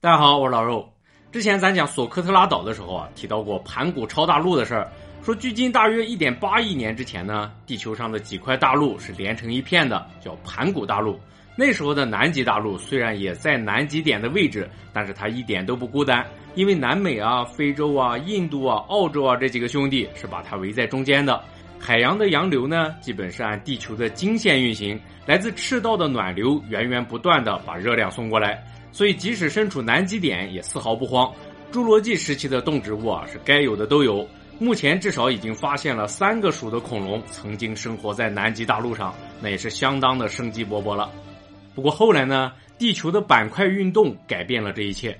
大家好，我是老肉。之前咱讲索科特拉岛的时候啊，提到过盘古超大陆的事儿，说距今大约一点八亿年之前呢，地球上的几块大陆是连成一片的，叫盘古大陆。那时候的南极大陆虽然也在南极点的位置，但是它一点都不孤单，因为南美啊、非洲啊、印度啊、澳洲啊这几个兄弟是把它围在中间的。海洋的洋流呢，基本是按地球的经线运行，来自赤道的暖流源源不断的把热量送过来。所以，即使身处南极点，也丝毫不慌。侏罗纪时期的动植物啊，是该有的都有。目前至少已经发现了三个属的恐龙曾经生活在南极大陆上，那也是相当的生机勃勃了。不过后来呢，地球的板块运动改变了这一切。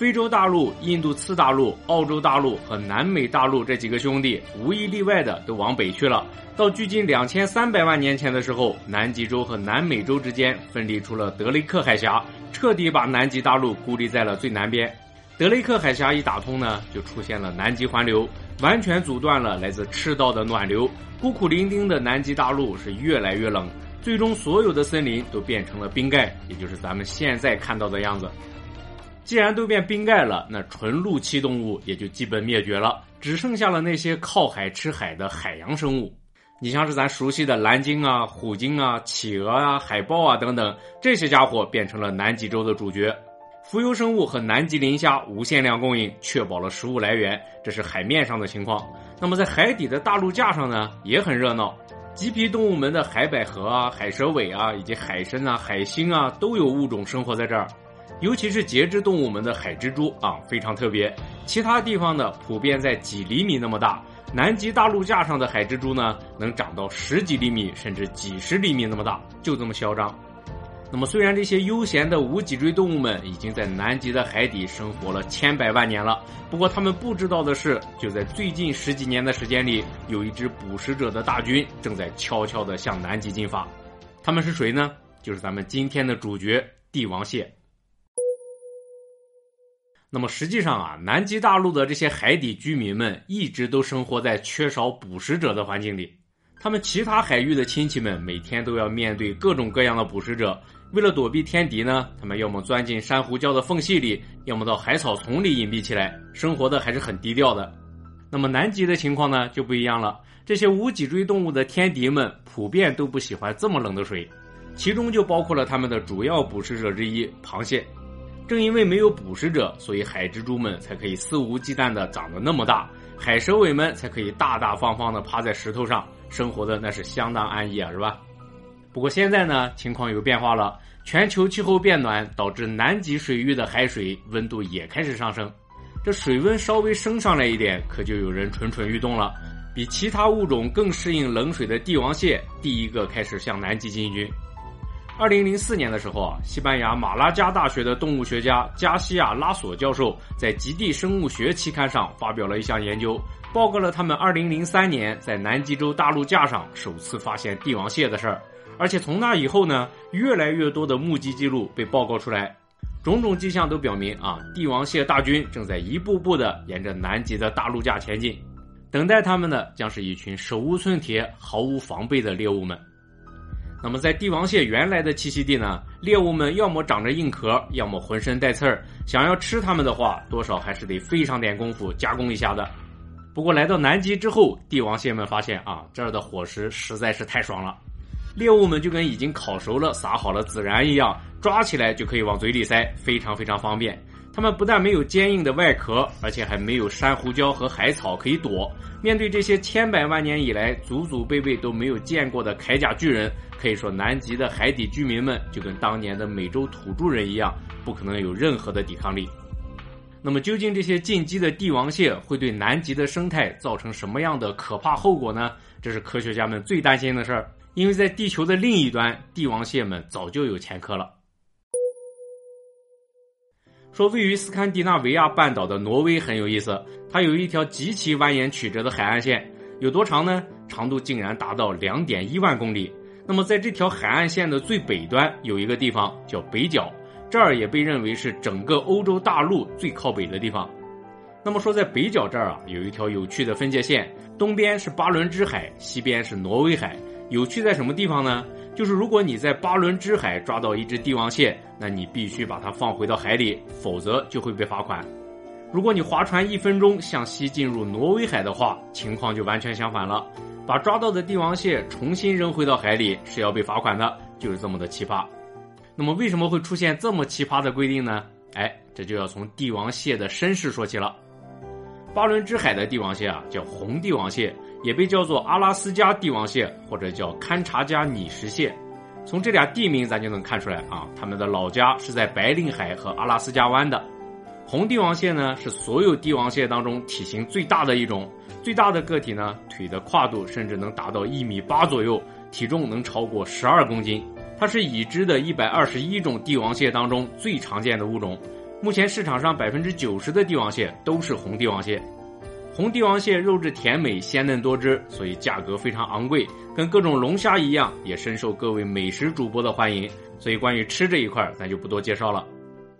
非洲大陆、印度次大陆、澳洲大陆和南美大陆这几个兄弟，无一例外的都往北去了。到距今两千三百万年前的时候，南极洲和南美洲之间分离出了德雷克海峡，彻底把南极大陆孤立在了最南边。德雷克海峡一打通呢，就出现了南极环流，完全阻断了来自赤道的暖流。孤苦伶仃的南极大陆是越来越冷，最终所有的森林都变成了冰盖，也就是咱们现在看到的样子。既然都变冰盖了，那纯陆栖动物也就基本灭绝了，只剩下了那些靠海吃海的海洋生物。你像是咱熟悉的蓝鲸啊、虎鲸啊、企鹅啊、海豹啊等等，这些家伙变成了南极洲的主角。浮游生物和南极磷虾无限量供应，确保了食物来源。这是海面上的情况。那么在海底的大陆架上呢，也很热闹。棘皮动物们的海百合啊、海蛇尾啊，以及海参啊、海星啊，都有物种生活在这儿。尤其是节肢动物们的海蜘蛛啊，非常特别。其他地方的普遍在几厘米那么大，南极大陆架上的海蜘蛛呢，能长到十几厘米，甚至几十厘米那么大，就这么嚣张。那么，虽然这些悠闲的无脊椎动物们已经在南极的海底生活了千百万年了，不过他们不知道的是，就在最近十几年的时间里，有一支捕食者的大军正在悄悄地向南极进发。他们是谁呢？就是咱们今天的主角——帝王蟹。那么实际上啊，南极大陆的这些海底居民们一直都生活在缺少捕食者的环境里。他们其他海域的亲戚们每天都要面对各种各样的捕食者，为了躲避天敌呢，他们要么钻进珊瑚礁的缝隙里，要么到海草丛里隐蔽起来，生活的还是很低调的。那么南极的情况呢就不一样了，这些无脊椎动物的天敌们普遍都不喜欢这么冷的水，其中就包括了他们的主要捕食者之一——螃蟹。正因为没有捕食者，所以海蜘蛛们才可以肆无忌惮地长得那么大，海蛇尾们才可以大大方方地趴在石头上，生活的那是相当安逸啊，是吧？不过现在呢，情况有变化了，全球气候变暖导致南极水域的海水温度也开始上升，这水温稍微升上来一点，可就有人蠢蠢欲动了，比其他物种更适应冷水的帝王蟹第一个开始向南极进军。二零零四年的时候啊，西班牙马拉加大学的动物学家加西亚拉索教授在《极地生物学》期刊上发表了一项研究，报告了他们二零零三年在南极洲大陆架上首次发现帝王蟹的事儿。而且从那以后呢，越来越多的目击记录被报告出来，种种迹象都表明啊，帝王蟹大军正在一步步的沿着南极的大陆架前进，等待他们的将是一群手无寸铁、毫无防备的猎物们。那么，在帝王蟹原来的栖息地呢，猎物们要么长着硬壳，要么浑身带刺儿。想要吃它们的话，多少还是得费上点功夫加工一下的。不过来到南极之后，帝王蟹们发现啊，这儿的伙食实在是太爽了，猎物们就跟已经烤熟了、撒好了孜然一样，抓起来就可以往嘴里塞，非常非常方便。它们不但没有坚硬的外壳，而且还没有珊瑚礁和海草可以躲。面对这些千百万年以来祖祖辈辈都没有见过的铠甲巨人，可以说南极的海底居民们就跟当年的美洲土著人一样，不可能有任何的抵抗力。那么，究竟这些进击的帝王蟹会对南极的生态造成什么样的可怕后果呢？这是科学家们最担心的事儿，因为在地球的另一端，帝王蟹们早就有前科了。说位于斯堪的纳维亚半岛的挪威很有意思，它有一条极其蜿蜒曲折的海岸线，有多长呢？长度竟然达到两点一万公里。那么在这条海岸线的最北端有一个地方叫北角，这儿也被认为是整个欧洲大陆最靠北的地方。那么说在北角这儿啊，有一条有趣的分界线，东边是巴伦支海，西边是挪威海。有趣在什么地方呢？就是如果你在巴伦支海抓到一只帝王蟹，那你必须把它放回到海里，否则就会被罚款。如果你划船一分钟向西进入挪威海的话，情况就完全相反了，把抓到的帝王蟹重新扔回到海里是要被罚款的，就是这么的奇葩。那么为什么会出现这么奇葩的规定呢？哎，这就要从帝王蟹的身世说起了。巴伦支海的帝王蟹啊，叫红帝王蟹，也被叫做阿拉斯加帝王蟹，或者叫堪察加拟石蟹。从这俩地名咱就能看出来啊，他们的老家是在白令海和阿拉斯加湾的。红帝王蟹呢，是所有帝王蟹当中体型最大的一种，最大的个体呢，腿的跨度甚至能达到一米八左右，体重能超过十二公斤。它是已知的一百二十一种帝王蟹当中最常见的物种。目前市场上百分之九十的帝王蟹都是红帝王蟹，红帝王蟹肉质甜美、鲜嫩多汁，所以价格非常昂贵，跟各种龙虾一样，也深受各位美食主播的欢迎。所以关于吃这一块，咱就不多介绍了。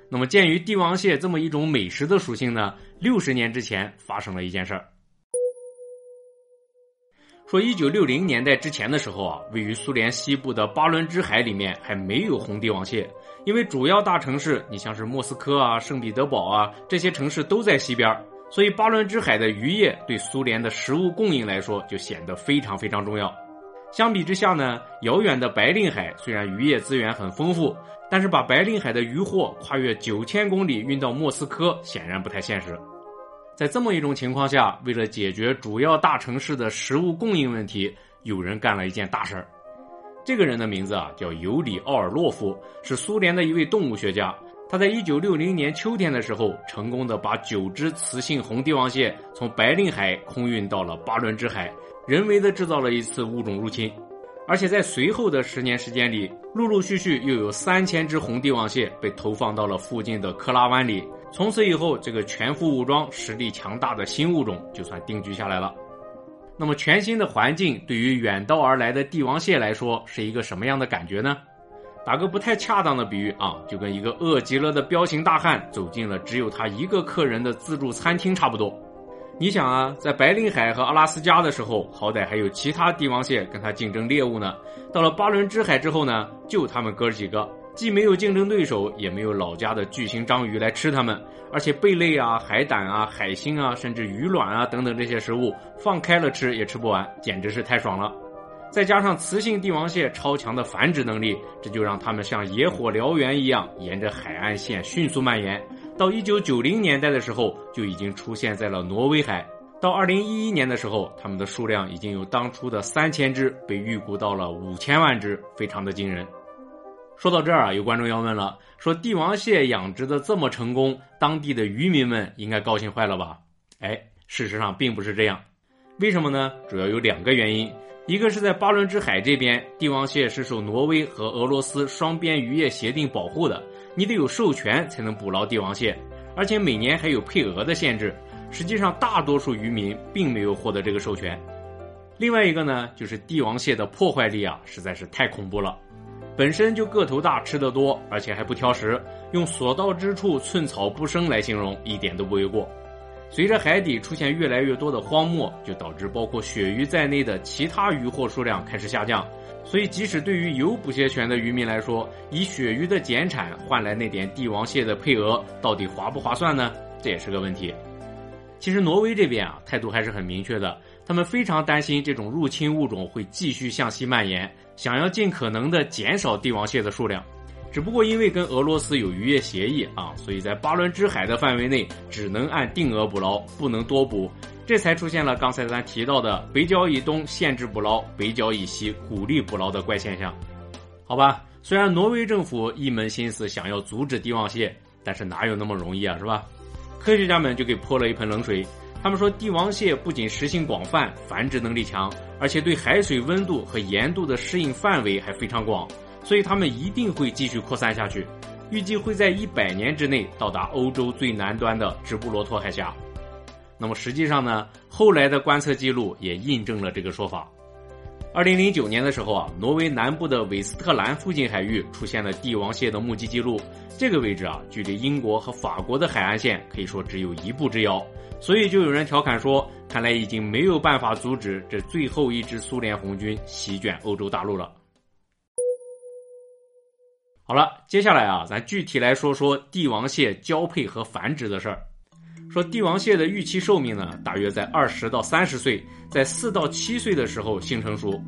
那么鉴于帝王蟹这么一种美食的属性呢，六十年之前发生了一件事儿。说一九六零年代之前的时候啊，位于苏联西部的巴伦支海里面还没有红帝王蟹。因为主要大城市，你像是莫斯科啊、圣彼得堡啊这些城市都在西边，所以巴伦支海的渔业对苏联的食物供应来说就显得非常非常重要。相比之下呢，遥远的白令海虽然渔业资源很丰富，但是把白令海的渔获跨越九千公里运到莫斯科显然不太现实。在这么一种情况下，为了解决主要大城市的食物供应问题，有人干了一件大事儿。这个人的名字啊叫尤里奥尔洛夫，是苏联的一位动物学家。他在一九六零年秋天的时候，成功的把九只雌性红帝王蟹从白令海空运到了巴伦支海，人为的制造了一次物种入侵。而且在随后的十年时间里，陆陆续续又有三千只红帝王蟹被投放到了附近的克拉湾里。从此以后，这个全副武装、实力强大的新物种就算定居下来了。那么全新的环境对于远道而来的帝王蟹来说是一个什么样的感觉呢？打个不太恰当的比喻啊，就跟一个饿极了的彪形大汉走进了只有他一个客人的自助餐厅差不多。你想啊，在白令海和阿拉斯加的时候，好歹还有其他帝王蟹跟他竞争猎物呢。到了巴伦支海之后呢，就他们哥几个。既没有竞争对手，也没有老家的巨型章鱼来吃它们，而且贝类啊、海胆啊、海星啊，甚至鱼卵啊等等这些食物，放开了吃也吃不完，简直是太爽了。再加上雌性帝王蟹超强的繁殖能力，这就让它们像野火燎原一样，沿着海岸线迅速蔓延。到一九九零年代的时候，就已经出现在了挪威海。到二零一一年的时候，它们的数量已经由当初的三千只被预估到了五千万只，非常的惊人。说到这儿啊，有观众要问了：说帝王蟹养殖的这么成功，当地的渔民们应该高兴坏了吧？哎，事实上并不是这样。为什么呢？主要有两个原因。一个是在巴伦支海这边，帝王蟹是受挪威和俄罗斯双边渔业协定保护的，你得有授权才能捕捞帝王蟹，而且每年还有配额的限制。实际上，大多数渔民并没有获得这个授权。另外一个呢，就是帝王蟹的破坏力啊，实在是太恐怖了。本身就个头大、吃得多，而且还不挑食，用“所到之处寸草不生”来形容一点都不为过。随着海底出现越来越多的荒漠，就导致包括鳕鱼在内的其他渔获数量开始下降。所以，即使对于有捕蟹权的渔民来说，以鳕鱼的减产换来那点帝王蟹的配额，到底划不划算呢？这也是个问题。其实，挪威这边啊，态度还是很明确的。他们非常担心这种入侵物种会继续向西蔓延，想要尽可能的减少帝王蟹的数量。只不过因为跟俄罗斯有渔业协议啊，所以在巴伦支海的范围内只能按定额捕捞，不能多捕，这才出现了刚才咱提到的北角以东限制捕捞，北角以西鼓励捕捞的怪现象。好吧，虽然挪威政府一门心思想要阻止帝王蟹，但是哪有那么容易啊，是吧？科学家们就给泼了一盆冷水。他们说，帝王蟹不仅食性广泛、繁殖能力强，而且对海水温度和盐度的适应范围还非常广，所以它们一定会继续扩散下去，预计会在一百年之内到达欧洲最南端的直布罗陀海峡。那么实际上呢，后来的观测记录也印证了这个说法。二零零九年的时候啊，挪威南部的韦斯特兰附近海域出现了帝王蟹的目击记录，这个位置啊，距离英国和法国的海岸线可以说只有一步之遥。所以就有人调侃说，看来已经没有办法阻止这最后一支苏联红军席卷欧洲大陆了。好了，接下来啊，咱具体来说说帝王蟹交配和繁殖的事儿。说帝王蟹的预期寿命呢，大约在二十到三十岁，在四到七岁的时候性成熟。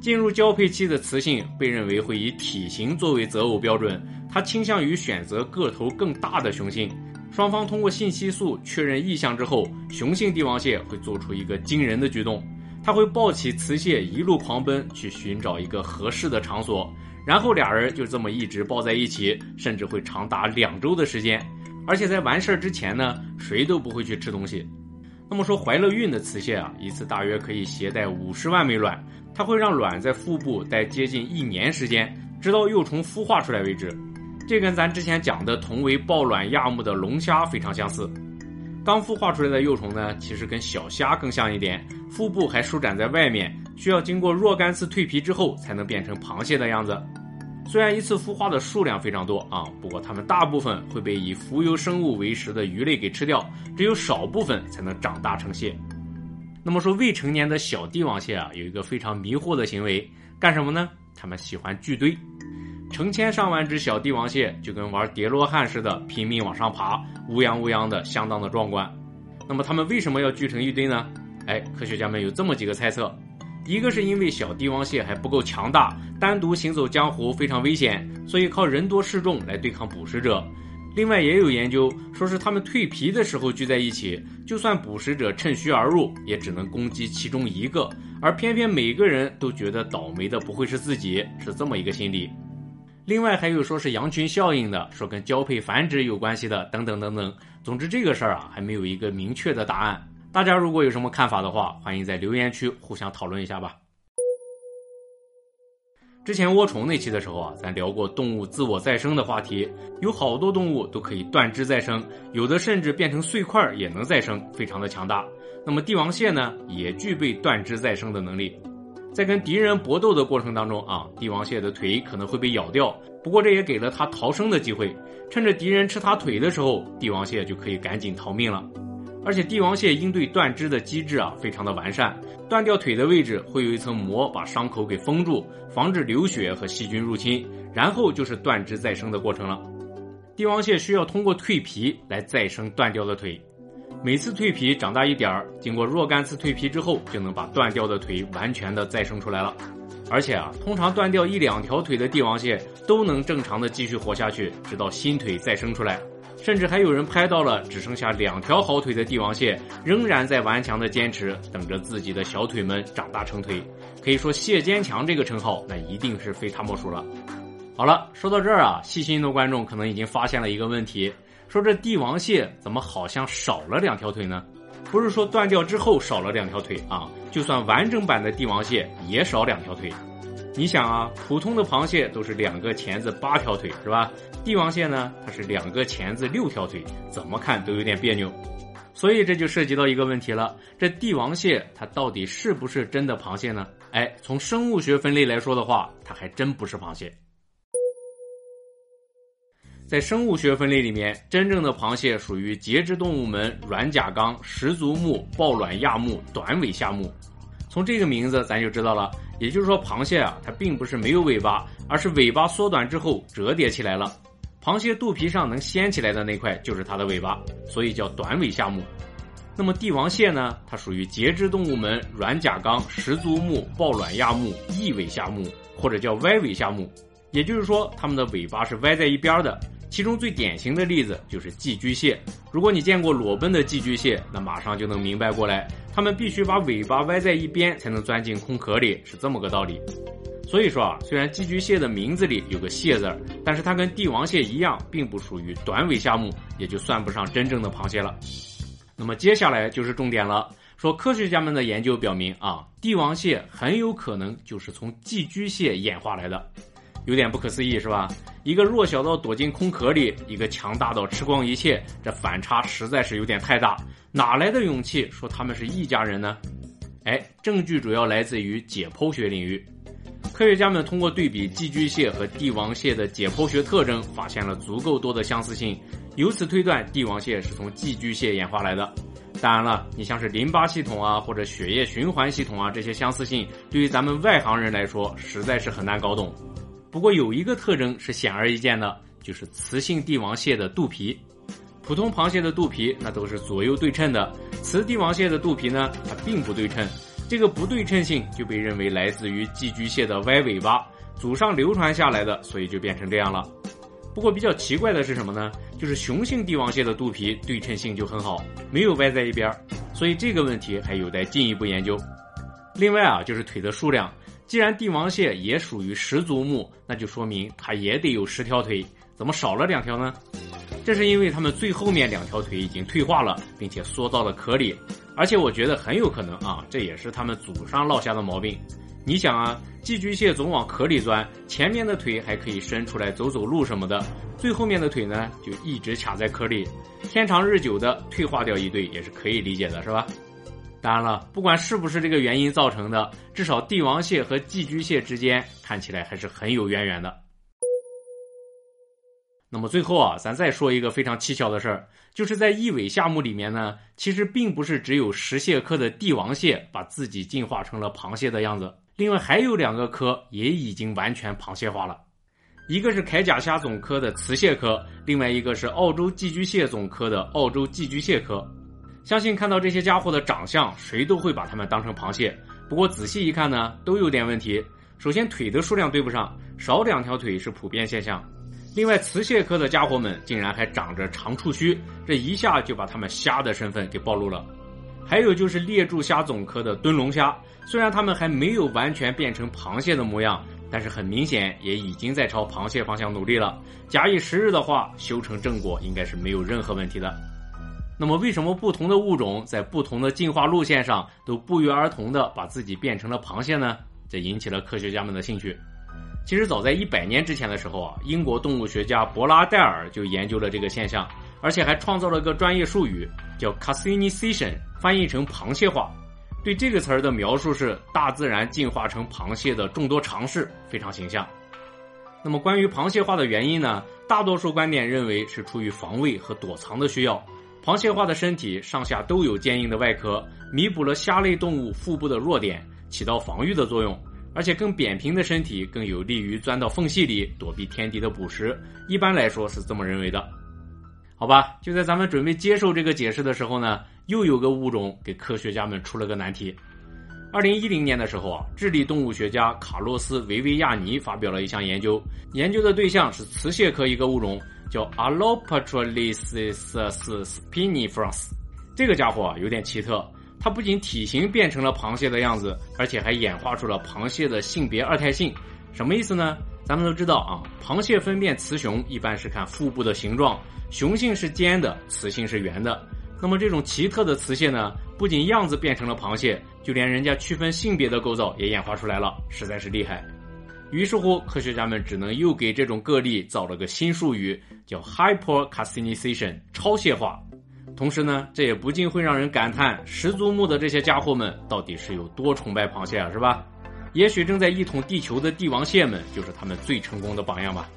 进入交配期的雌性被认为会以体型作为择偶标准，它倾向于选择个头更大的雄性。双方通过信息素确认意向之后，雄性帝王蟹会做出一个惊人的举动，它会抱起雌蟹一路狂奔去寻找一个合适的场所。然后俩人就这么一直抱在一起，甚至会长达两周的时间。而且在完事儿之前呢，谁都不会去吃东西。那么说，怀了孕的雌蟹啊，一次大约可以携带五十万枚卵，它会让卵在腹部待接近一年时间，直到幼虫孵化出来为止。这跟咱之前讲的同为抱卵亚目的龙虾非常相似。刚孵化出来的幼虫呢，其实跟小虾更像一点，腹部还舒展在外面，需要经过若干次蜕皮之后，才能变成螃蟹的样子。虽然一次孵化的数量非常多啊，不过它们大部分会被以浮游生物为食的鱼类给吃掉，只有少部分才能长大成蟹。那么说，未成年的小帝王蟹啊，有一个非常迷惑的行为，干什么呢？它们喜欢聚堆，成千上万只小帝王蟹就跟玩叠罗汉似的，拼命往上爬，乌泱乌泱的，相当的壮观。那么它们为什么要聚成一堆呢？哎，科学家们有这么几个猜测。一个是因为小帝王蟹还不够强大，单独行走江湖非常危险，所以靠人多势众来对抗捕食者。另外也有研究说是它们蜕皮的时候聚在一起，就算捕食者趁虚而入，也只能攻击其中一个，而偏偏每个人都觉得倒霉的不会是自己，是这么一个心理。另外还有说是羊群效应的，说跟交配繁殖有关系的，等等等等。总之这个事儿啊，还没有一个明确的答案。大家如果有什么看法的话，欢迎在留言区互相讨论一下吧。之前涡虫那期的时候啊，咱聊过动物自我再生的话题，有好多动物都可以断肢再生，有的甚至变成碎块也能再生，非常的强大。那么帝王蟹呢，也具备断肢再生的能力。在跟敌人搏斗的过程当中啊，帝王蟹的腿可能会被咬掉，不过这也给了它逃生的机会。趁着敌人吃它腿的时候，帝王蟹就可以赶紧逃命了。而且帝王蟹应对断肢的机制啊，非常的完善。断掉腿的位置会有一层膜把伤口给封住，防止流血和细菌入侵。然后就是断肢再生的过程了。帝王蟹需要通过蜕皮来再生断掉的腿，每次蜕皮长大一点儿，经过若干次蜕皮之后，就能把断掉的腿完全的再生出来了。而且啊，通常断掉一两条腿的帝王蟹都能正常的继续活下去，直到新腿再生出来。甚至还有人拍到了只剩下两条好腿的帝王蟹，仍然在顽强的坚持，等着自己的小腿们长大成腿。可以说“蟹坚强”这个称号，那一定是非他莫属了。好了，说到这儿啊，细心的观众可能已经发现了一个问题：说这帝王蟹怎么好像少了两条腿呢？不是说断掉之后少了两条腿啊，就算完整版的帝王蟹也少两条腿。你想啊，普通的螃蟹都是两个钳子八条腿，是吧？帝王蟹呢，它是两个钳子六条腿，怎么看都有点别扭。所以这就涉及到一个问题了：这帝王蟹它到底是不是真的螃蟹呢？哎，从生物学分类来说的话，它还真不是螃蟹。在生物学分类里面，真正的螃蟹属于节肢动物门软甲纲十足目抱卵亚目短尾下目。从这个名字咱就知道了。也就是说，螃蟹啊，它并不是没有尾巴，而是尾巴缩短之后折叠起来了。螃蟹肚皮上能掀起来的那块就是它的尾巴，所以叫短尾下目。那么帝王蟹呢？它属于节肢动物门软甲纲十足目抱卵亚目翼尾下目，或者叫歪尾下目。也就是说，它们的尾巴是歪在一边的。其中最典型的例子就是寄居蟹。如果你见过裸奔的寄居蟹，那马上就能明白过来，它们必须把尾巴歪在一边才能钻进空壳里，是这么个道理。所以说啊，虽然寄居蟹的名字里有个“蟹”字，但是它跟帝王蟹一样，并不属于短尾下目，也就算不上真正的螃蟹了。那么接下来就是重点了，说科学家们的研究表明啊，帝王蟹很有可能就是从寄居蟹演化来的。有点不可思议是吧？一个弱小到躲进空壳里，一个强大到吃光一切，这反差实在是有点太大。哪来的勇气说他们是一家人呢？哎，证据主要来自于解剖学领域。科学家们通过对比寄居蟹和帝王蟹的解剖学特征，发现了足够多的相似性，由此推断帝王蟹是从寄居蟹演化来的。当然了，你像是淋巴系统啊，或者血液循环系统啊，这些相似性对于咱们外行人来说，实在是很难搞懂。不过有一个特征是显而易见的，就是雌性帝王蟹的肚皮。普通螃蟹的肚皮那都是左右对称的，雌帝王蟹的肚皮呢，它并不对称。这个不对称性就被认为来自于寄居蟹的歪尾巴，祖上流传下来的，所以就变成这样了。不过比较奇怪的是什么呢？就是雄性帝王蟹的肚皮对称性就很好，没有歪在一边，所以这个问题还有待进一步研究。另外啊，就是腿的数量，既然帝王蟹也属于十足目，那就说明它也得有十条腿，怎么少了两条呢？这是因为它们最后面两条腿已经退化了，并且缩到了壳里，而且我觉得很有可能啊，这也是它们祖上落下的毛病。你想啊，寄居蟹总往壳里钻，前面的腿还可以伸出来走走路什么的，最后面的腿呢就一直卡在壳里，天长日久的退化掉一对也是可以理解的，是吧？当然了，不管是不是这个原因造成的，至少帝王蟹和寄居蟹之间看起来还是很有渊源的。那么最后啊，咱再说一个非常蹊跷的事儿，就是在异尾下目里面呢，其实并不是只有石蟹科的帝王蟹把自己进化成了螃蟹的样子。另外还有两个科也已经完全螃蟹化了，一个是铠甲虾总科的雌蟹科，另外一个是澳洲寄居蟹总科的澳洲寄居蟹科。相信看到这些家伙的长相，谁都会把它们当成螃蟹。不过仔细一看呢，都有点问题。首先腿的数量对不上，少两条腿是普遍现象。另外雌蟹科的家伙们竟然还长着长触须，这一下就把它们虾的身份给暴露了。还有就是猎柱虾总科的蹲龙虾。虽然它们还没有完全变成螃蟹的模样，但是很明显也已经在朝螃蟹方向努力了。假以时日的话，修成正果应该是没有任何问题的。那么，为什么不同的物种在不同的进化路线上都不约而同的把自己变成了螃蟹呢？这引起了科学家们的兴趣。其实，早在一百年之前的时候啊，英国动物学家博拉戴尔就研究了这个现象，而且还创造了个专业术语叫 “cassinization”，翻译成“螃蟹化”。对这个词儿的描述是大自然进化成螃蟹的众多尝试，非常形象。那么关于螃蟹化的原因呢？大多数观点认为是出于防卫和躲藏的需要。螃蟹化的身体上下都有坚硬的外壳，弥补了虾类动物腹部的弱点，起到防御的作用。而且更扁平的身体更有利于钻到缝隙里躲避天敌的捕食。一般来说是这么认为的。好吧，就在咱们准备接受这个解释的时候呢。又有个物种给科学家们出了个难题。二零一零年的时候啊，智利动物学家卡洛斯维维亚尼发表了一项研究，研究的对象是雌蟹科一个物种，叫 Alopetralis spinifrons。这个家伙有点奇特，它不仅体型变成了螃蟹的样子，而且还演化出了螃蟹的性别二态性。什么意思呢？咱们都知道啊，螃蟹分辨雌雄一般是看腹部的形状，雄性是尖的，雌性是圆的。那么这种奇特的雌蟹呢，不仅样子变成了螃蟹，就连人家区分性别的构造也演化出来了，实在是厉害。于是乎，科学家们只能又给这种个例造了个新术语，叫 hypercassinization，超蟹化。同时呢，这也不禁会让人感叹，十足目的这些家伙们到底是有多崇拜螃蟹啊，是吧？也许正在一统地球的帝王蟹们，就是他们最成功的榜样吧。